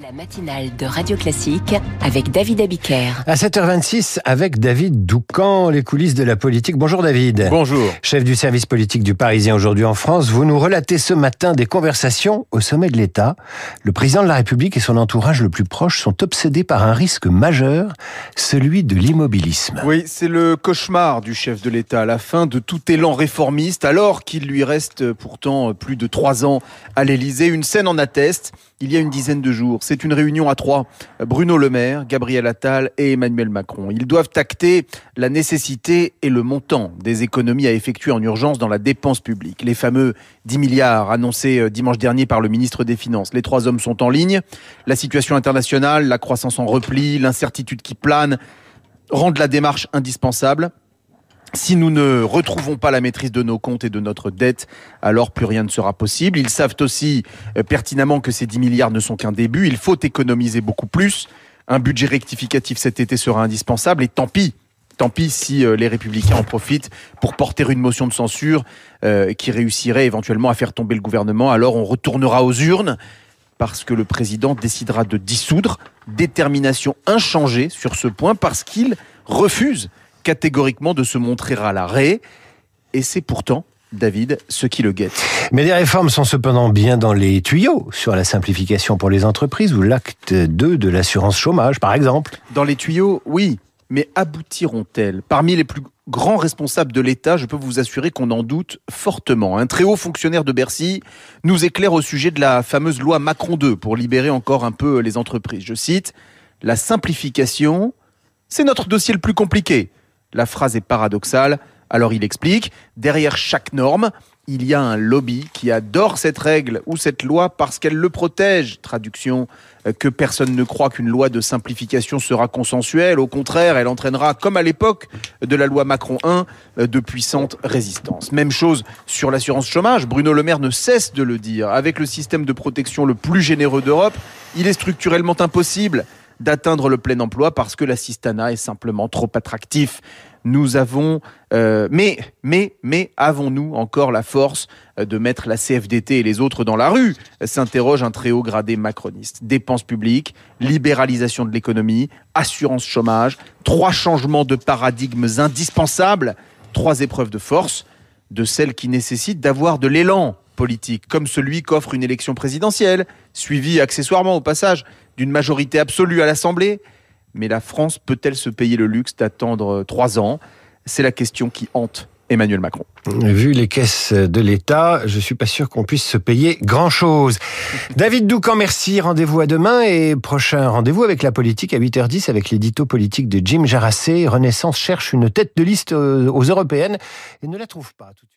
La matinale de Radio Classique avec David Abiker. À 7h26 avec David Doucan, les coulisses de la politique. Bonjour David. Bonjour. Chef du service politique du Parisien aujourd'hui en France, vous nous relatez ce matin des conversations au sommet de l'État. Le président de la République et son entourage le plus proche sont obsédés par un risque majeur, celui de l'immobilisme. Oui, c'est le cauchemar du chef de l'État à la fin de tout élan réformiste, alors qu'il lui reste pourtant plus de trois ans à l'Élysée. Une scène en atteste il y a une dizaine de jours. C'est une réunion à trois. Bruno Le Maire, Gabriel Attal et Emmanuel Macron. Ils doivent acter la nécessité et le montant des économies à effectuer en urgence dans la dépense publique. Les fameux 10 milliards annoncés euh, dimanche dernier par le ministre des Finances. Les trois hommes sont en ligne. La situation internationale, la croissance en repli, l'incertitude qui plane rendent la démarche indispensable. Si nous ne retrouvons pas la maîtrise de nos comptes et de notre dette, alors plus rien ne sera possible. Ils savent aussi euh, pertinemment que ces 10 milliards ne sont qu'un début. Il faut économiser beaucoup plus. Un budget rectificatif cet été sera indispensable et tant pis. Tant pis si euh, les républicains en profitent pour porter une motion de censure euh, qui réussirait éventuellement à faire tomber le gouvernement. Alors on retournera aux urnes parce que le président décidera de dissoudre. Détermination inchangée sur ce point parce qu'il refuse catégoriquement de se montrer à l'arrêt. Et c'est pourtant David, ce qui le guette. Mais les réformes sont cependant bien dans les tuyaux sur la simplification pour les entreprises ou l'acte 2 de l'assurance chômage, par exemple. Dans les tuyaux, oui. Mais aboutiront-elles? Parmi les plus grands responsables de l'État, je peux vous assurer qu'on en doute fortement. Un très haut fonctionnaire de Bercy nous éclaire au sujet de la fameuse loi Macron 2 pour libérer encore un peu les entreprises. Je cite, La simplification, c'est notre dossier le plus compliqué. La phrase est paradoxale. Alors il explique, derrière chaque norme, il y a un lobby qui adore cette règle ou cette loi parce qu'elle le protège. Traduction, euh, que personne ne croit qu'une loi de simplification sera consensuelle. Au contraire, elle entraînera, comme à l'époque de la loi Macron 1, euh, de puissantes résistances. Même chose sur l'assurance chômage. Bruno Le Maire ne cesse de le dire. Avec le système de protection le plus généreux d'Europe, il est structurellement impossible d'atteindre le plein emploi parce que l'assistanat est simplement trop attractif. Nous avons, euh, mais, mais, mais avons-nous encore la force euh, de mettre la CFDT et les autres dans la rue? S'interroge un très haut gradé macroniste. Dépenses publiques, libéralisation de l'économie, assurance chômage, trois changements de paradigmes indispensables, trois épreuves de force, de celles qui nécessitent d'avoir de l'élan comme celui qu'offre une élection présidentielle, suivie accessoirement au passage d'une majorité absolue à l'Assemblée. Mais la France peut-elle se payer le luxe d'attendre trois ans? C'est la question qui hante Emmanuel Macron. Vu les caisses de l'État, je suis pas sûr qu'on puisse se payer grand-chose. David Doucan, merci. Rendez-vous à demain et prochain rendez-vous avec la politique à 8h10 avec l'édito politique de Jim Jarassé. Renaissance cherche une tête de liste aux européennes et ne la trouve pas tout de suite.